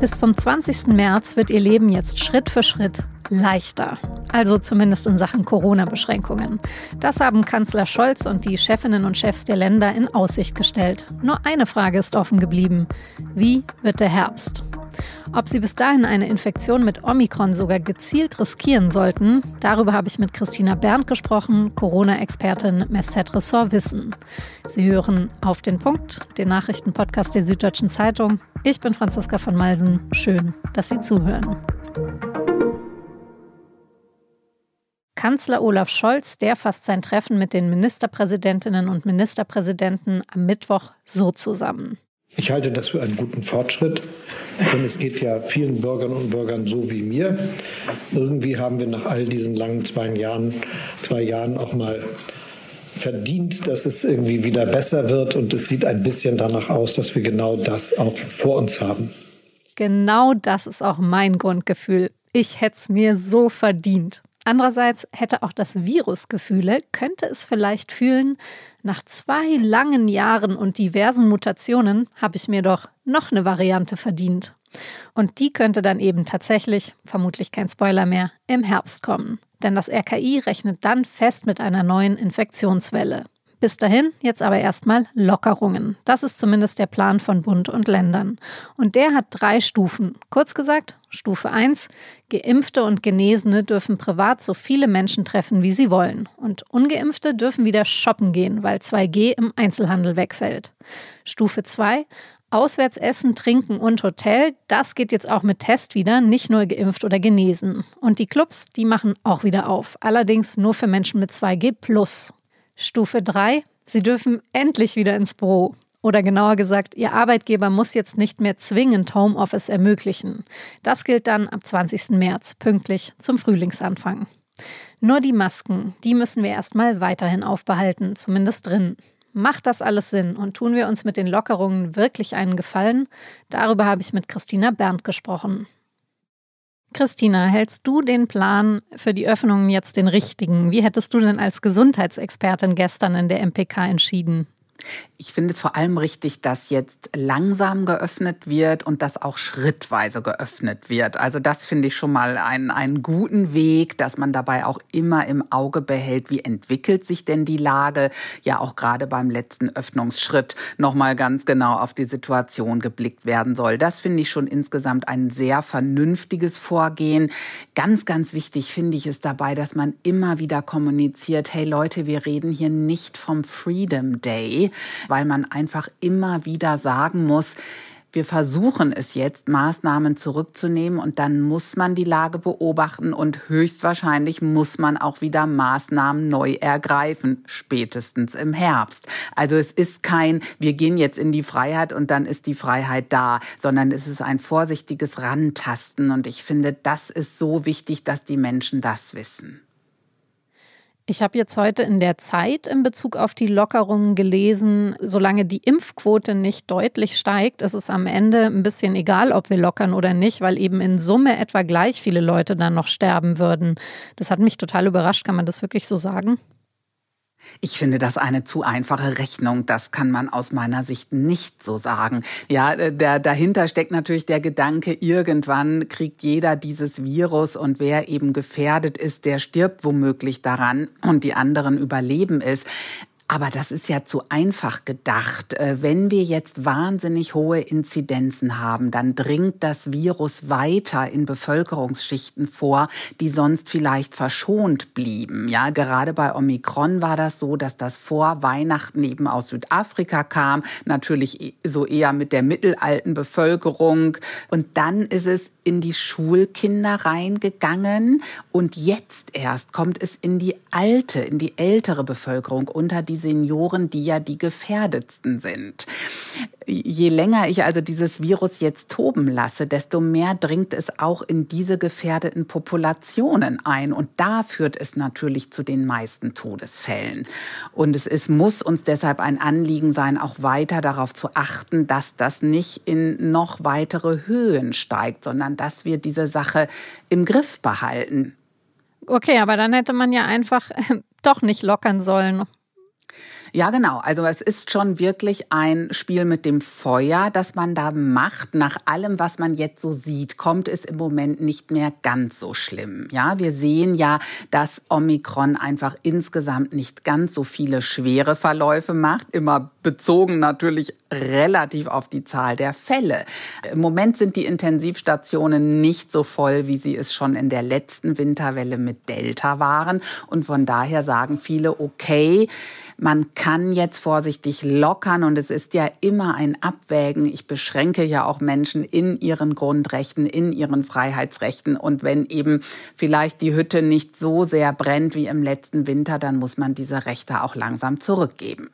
Bis zum 20. März wird ihr Leben jetzt Schritt für Schritt leichter. Also zumindest in Sachen Corona-Beschränkungen. Das haben Kanzler Scholz und die Chefinnen und Chefs der Länder in Aussicht gestellt. Nur eine Frage ist offen geblieben. Wie wird der Herbst? Ob sie bis dahin eine Infektion mit Omikron sogar gezielt riskieren sollten, darüber habe ich mit Christina Berndt gesprochen, Corona-Expertin Messet Ressort Wissen. Sie hören auf den Punkt, den Nachrichtenpodcast der Süddeutschen Zeitung. Ich bin Franziska von Malsen. Schön, dass Sie zuhören. Kanzler Olaf Scholz, der fasst sein Treffen mit den Ministerpräsidentinnen und Ministerpräsidenten am Mittwoch so zusammen. Ich halte das für einen guten Fortschritt, denn es geht ja vielen Bürgern und Bürgern so wie mir. Irgendwie haben wir nach all diesen langen zwei Jahren, zwei Jahren auch mal verdient, dass es irgendwie wieder besser wird und es sieht ein bisschen danach aus, dass wir genau das auch vor uns haben. Genau das ist auch mein Grundgefühl. Ich hätte es mir so verdient. Andererseits hätte auch das Virus Gefühle, könnte es vielleicht fühlen, nach zwei langen Jahren und diversen Mutationen habe ich mir doch noch eine Variante verdient. Und die könnte dann eben tatsächlich, vermutlich kein Spoiler mehr, im Herbst kommen. Denn das RKI rechnet dann fest mit einer neuen Infektionswelle. Bis dahin jetzt aber erstmal Lockerungen. Das ist zumindest der Plan von Bund und Ländern. Und der hat drei Stufen. Kurz gesagt, Stufe 1, Geimpfte und Genesene dürfen privat so viele Menschen treffen, wie sie wollen. Und ungeimpfte dürfen wieder shoppen gehen, weil 2G im Einzelhandel wegfällt. Stufe 2, Auswärts essen, trinken und Hotel, das geht jetzt auch mit Test wieder, nicht nur geimpft oder genesen. Und die Clubs, die machen auch wieder auf. Allerdings nur für Menschen mit 2G plus. Stufe 3. Sie dürfen endlich wieder ins Büro. Oder genauer gesagt, Ihr Arbeitgeber muss jetzt nicht mehr zwingend Homeoffice ermöglichen. Das gilt dann ab 20. März, pünktlich zum Frühlingsanfang. Nur die Masken, die müssen wir erstmal weiterhin aufbehalten, zumindest drin. Macht das alles Sinn und tun wir uns mit den Lockerungen wirklich einen Gefallen? Darüber habe ich mit Christina Berndt gesprochen. Christina, hältst du den Plan für die Öffnungen jetzt den richtigen? Wie hättest du denn als Gesundheitsexpertin gestern in der MPK entschieden? Ich finde es vor allem richtig, dass jetzt langsam geöffnet wird und dass auch schrittweise geöffnet wird. Also das finde ich schon mal einen, einen guten Weg, dass man dabei auch immer im Auge behält, wie entwickelt sich denn die Lage. Ja, auch gerade beim letzten Öffnungsschritt nochmal ganz genau auf die Situation geblickt werden soll. Das finde ich schon insgesamt ein sehr vernünftiges Vorgehen. Ganz, ganz wichtig finde ich es dabei, dass man immer wieder kommuniziert, hey Leute, wir reden hier nicht vom Freedom Day, weil man einfach immer wieder sagen muss, wir versuchen es jetzt, Maßnahmen zurückzunehmen und dann muss man die Lage beobachten und höchstwahrscheinlich muss man auch wieder Maßnahmen neu ergreifen, spätestens im Herbst. Also es ist kein, wir gehen jetzt in die Freiheit und dann ist die Freiheit da, sondern es ist ein vorsichtiges Rantasten und ich finde, das ist so wichtig, dass die Menschen das wissen. Ich habe jetzt heute in der Zeit in Bezug auf die Lockerungen gelesen, solange die Impfquote nicht deutlich steigt, ist es am Ende ein bisschen egal, ob wir lockern oder nicht, weil eben in Summe etwa gleich viele Leute dann noch sterben würden. Das hat mich total überrascht. Kann man das wirklich so sagen? Ich finde das eine zu einfache Rechnung. Das kann man aus meiner Sicht nicht so sagen. Ja, äh, der, dahinter steckt natürlich der Gedanke, irgendwann kriegt jeder dieses Virus und wer eben gefährdet ist, der stirbt womöglich daran und die anderen überleben es. Aber das ist ja zu einfach gedacht. Äh, wenn wir jetzt wahnsinnig hohe Inzidenzen haben, dann dringt das Virus weiter in Bevölkerungsschichten vor, die sonst vielleicht verschont blieben. Ja, gerade bei Omikron war das so, dass das vor Weihnachten eben aus Südafrika kam, natürlich e, so eher mit der mittelalten Bevölkerung. Und dann ist es in die Schulkinder reingegangen und jetzt erst kommt es in die alte, in die ältere Bevölkerung unter die Senioren, die ja die gefährdetsten sind. Je länger ich also dieses Virus jetzt toben lasse, desto mehr dringt es auch in diese gefährdeten Populationen ein und da führt es natürlich zu den meisten Todesfällen. Und es ist, muss uns deshalb ein Anliegen sein, auch weiter darauf zu achten, dass das nicht in noch weitere Höhen steigt, sondern dass wir diese Sache im Griff behalten. Okay, aber dann hätte man ja einfach äh, doch nicht lockern sollen. Ja, genau. Also es ist schon wirklich ein Spiel mit dem Feuer, das man da macht. Nach allem, was man jetzt so sieht, kommt es im Moment nicht mehr ganz so schlimm. Ja, wir sehen ja, dass Omikron einfach insgesamt nicht ganz so viele schwere Verläufe macht. Immer bezogen natürlich relativ auf die Zahl der Fälle. Im Moment sind die Intensivstationen nicht so voll, wie sie es schon in der letzten Winterwelle mit Delta waren. Und von daher sagen viele, okay, man kann jetzt vorsichtig lockern und es ist ja immer ein Abwägen. Ich beschränke ja auch Menschen in ihren Grundrechten, in ihren Freiheitsrechten. Und wenn eben vielleicht die Hütte nicht so sehr brennt wie im letzten Winter, dann muss man diese Rechte auch langsam zurückgeben.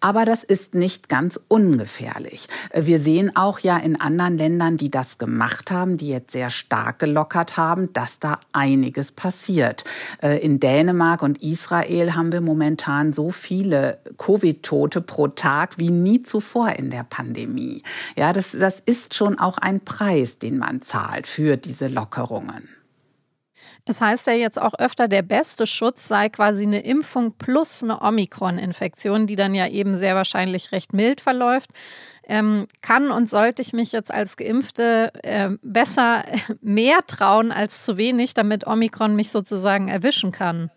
Aber das ist nicht ganz ungefährlich. Wir sehen auch ja in anderen Ländern, die das gemacht haben, die jetzt sehr stark gelockert haben, dass da einiges passiert. Äh, in Dänemark und Israel haben wir momentan so viele viele Covid-Tote pro Tag wie nie zuvor in der Pandemie. Ja, das, das ist schon auch ein Preis, den man zahlt für diese Lockerungen. Es heißt ja jetzt auch öfter, der beste Schutz sei quasi eine Impfung plus eine Omikron-Infektion, die dann ja eben sehr wahrscheinlich recht mild verläuft. Ähm, kann und sollte ich mich jetzt als Geimpfte äh, besser mehr trauen als zu wenig, damit Omikron mich sozusagen erwischen kann?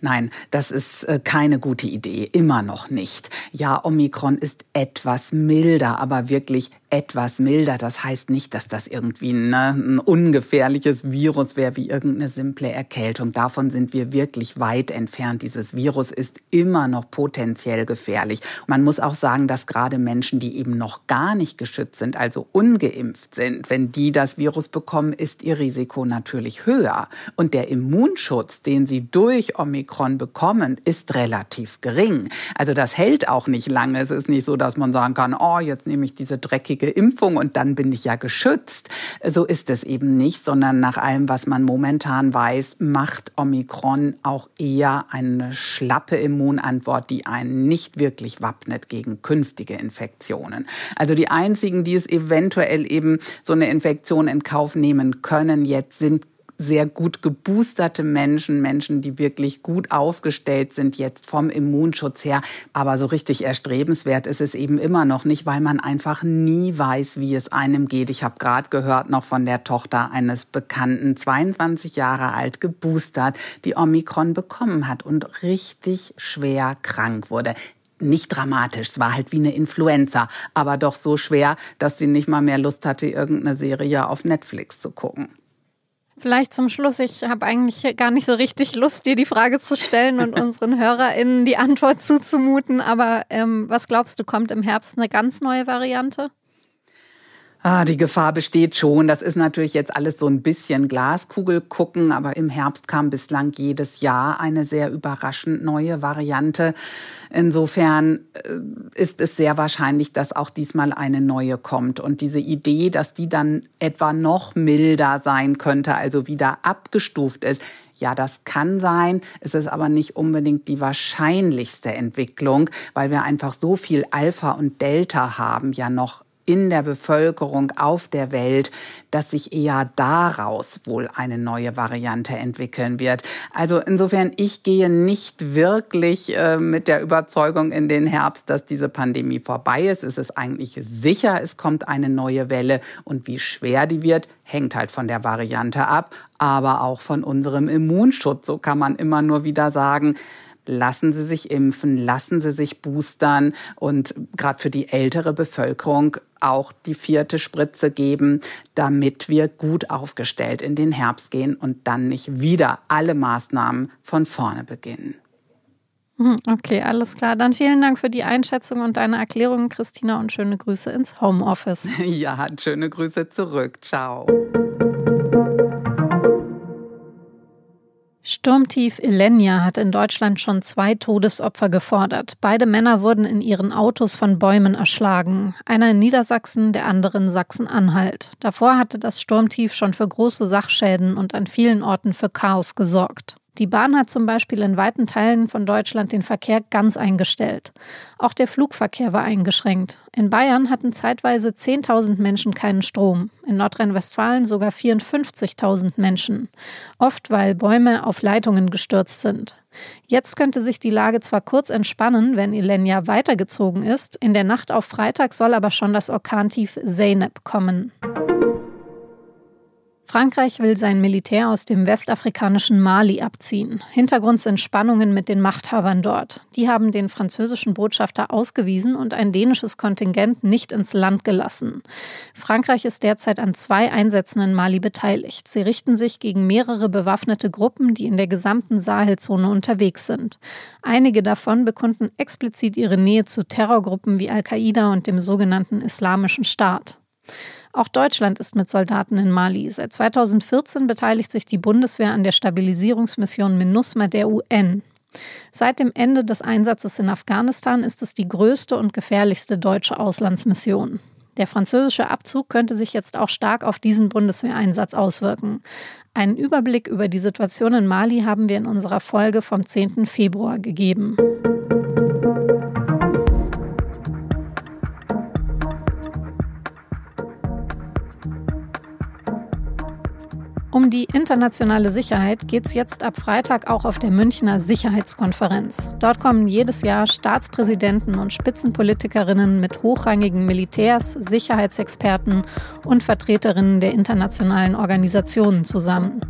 Nein, das ist äh, keine gute Idee, immer noch nicht. Ja, Omikron ist etwas milder, aber wirklich etwas milder. Das heißt nicht, dass das irgendwie ne, ein ungefährliches Virus wäre, wie irgendeine simple Erkältung. Davon sind wir wirklich weit entfernt. Dieses Virus ist immer noch potenziell gefährlich. Man muss auch sagen, dass gerade Menschen, die eben noch gar nicht geschützt sind, also ungeimpft sind, wenn die das Virus bekommen, ist ihr Risiko natürlich höher. Und der Immunschutz, den sie durch Omikron bekommen, ist relativ gering. Also das hält auch nicht lange. Es ist nicht so, dass man sagen kann, oh, jetzt nehme ich diese dreckige Impfung und dann bin ich ja geschützt. So ist es eben nicht, sondern nach allem, was man momentan weiß, macht Omikron auch eher eine schlappe Immunantwort, die einen nicht wirklich wappnet gegen künftige Infektionen. Also die einzigen, die es eventuell eben so eine Infektion in Kauf nehmen können, jetzt sind sehr gut geboosterte Menschen, Menschen, die wirklich gut aufgestellt sind jetzt vom Immunschutz her. Aber so richtig erstrebenswert ist es eben immer noch nicht, weil man einfach nie weiß, wie es einem geht. Ich habe gerade gehört noch von der Tochter eines Bekannten, 22 Jahre alt, geboostert, die Omikron bekommen hat und richtig schwer krank wurde nicht dramatisch. Es war halt wie eine Influenza, aber doch so schwer, dass sie nicht mal mehr Lust hatte, irgendeine Serie auf Netflix zu gucken. Vielleicht zum Schluss, ich habe eigentlich gar nicht so richtig Lust, dir die Frage zu stellen und unseren HörerInnen die Antwort zuzumuten. Aber ähm, was glaubst du, kommt im Herbst eine ganz neue Variante? Ah, die Gefahr besteht schon. Das ist natürlich jetzt alles so ein bisschen Glaskugel gucken, aber im Herbst kam bislang jedes Jahr eine sehr überraschend neue Variante. Insofern äh, ist es sehr wahrscheinlich, dass auch diesmal eine neue kommt. Und diese Idee, dass die dann etwa noch milder sein könnte, also wieder abgestuft ist, ja, das kann sein. Es ist aber nicht unbedingt die wahrscheinlichste Entwicklung, weil wir einfach so viel Alpha und Delta haben, ja noch in der Bevölkerung auf der Welt, dass sich eher daraus wohl eine neue Variante entwickeln wird. Also insofern, ich gehe nicht wirklich äh, mit der Überzeugung in den Herbst, dass diese Pandemie vorbei ist. Es ist eigentlich sicher, es kommt eine neue Welle und wie schwer die wird, hängt halt von der Variante ab, aber auch von unserem Immunschutz. So kann man immer nur wieder sagen, lassen Sie sich impfen, lassen Sie sich boostern und gerade für die ältere Bevölkerung auch die vierte Spritze geben, damit wir gut aufgestellt in den Herbst gehen und dann nicht wieder alle Maßnahmen von vorne beginnen. Hm, okay, alles klar. Dann vielen Dank für die Einschätzung und deine Erklärungen, Christina, und schöne Grüße ins Homeoffice. Ja, schöne Grüße zurück. Ciao. Sturmtief Elenia hat in Deutschland schon zwei Todesopfer gefordert. Beide Männer wurden in ihren Autos von Bäumen erschlagen. Einer in Niedersachsen, der andere in Sachsen-Anhalt. Davor hatte das Sturmtief schon für große Sachschäden und an vielen Orten für Chaos gesorgt. Die Bahn hat zum Beispiel in weiten Teilen von Deutschland den Verkehr ganz eingestellt. Auch der Flugverkehr war eingeschränkt. In Bayern hatten zeitweise 10.000 Menschen keinen Strom, in Nordrhein-Westfalen sogar 54.000 Menschen. Oft, weil Bäume auf Leitungen gestürzt sind. Jetzt könnte sich die Lage zwar kurz entspannen, wenn Ilenia weitergezogen ist, in der Nacht auf Freitag soll aber schon das Orkantief Zeynep kommen. Frankreich will sein Militär aus dem westafrikanischen Mali abziehen. Hintergrund sind Spannungen mit den Machthabern dort. Die haben den französischen Botschafter ausgewiesen und ein dänisches Kontingent nicht ins Land gelassen. Frankreich ist derzeit an zwei Einsätzen in Mali beteiligt. Sie richten sich gegen mehrere bewaffnete Gruppen, die in der gesamten Sahelzone unterwegs sind. Einige davon bekunden explizit ihre Nähe zu Terrorgruppen wie Al-Qaida und dem sogenannten Islamischen Staat. Auch Deutschland ist mit Soldaten in Mali. Seit 2014 beteiligt sich die Bundeswehr an der Stabilisierungsmission MINUSMA der UN. Seit dem Ende des Einsatzes in Afghanistan ist es die größte und gefährlichste deutsche Auslandsmission. Der französische Abzug könnte sich jetzt auch stark auf diesen Bundeswehreinsatz auswirken. Einen Überblick über die Situation in Mali haben wir in unserer Folge vom 10. Februar gegeben. Um die internationale Sicherheit geht es jetzt ab Freitag auch auf der Münchner Sicherheitskonferenz. Dort kommen jedes Jahr Staatspräsidenten und Spitzenpolitikerinnen mit hochrangigen Militärs, Sicherheitsexperten und Vertreterinnen der internationalen Organisationen zusammen.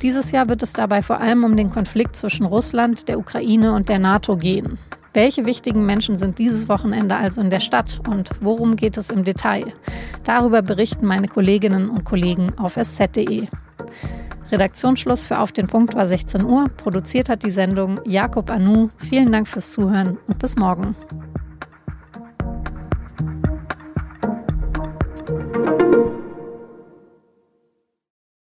Dieses Jahr wird es dabei vor allem um den Konflikt zwischen Russland, der Ukraine und der NATO gehen. Welche wichtigen Menschen sind dieses Wochenende also in der Stadt und worum geht es im Detail? Darüber berichten meine Kolleginnen und Kollegen auf sz.de. Redaktionsschluss für Auf den Punkt war 16 Uhr. Produziert hat die Sendung Jakob Anu. Vielen Dank fürs Zuhören und bis morgen.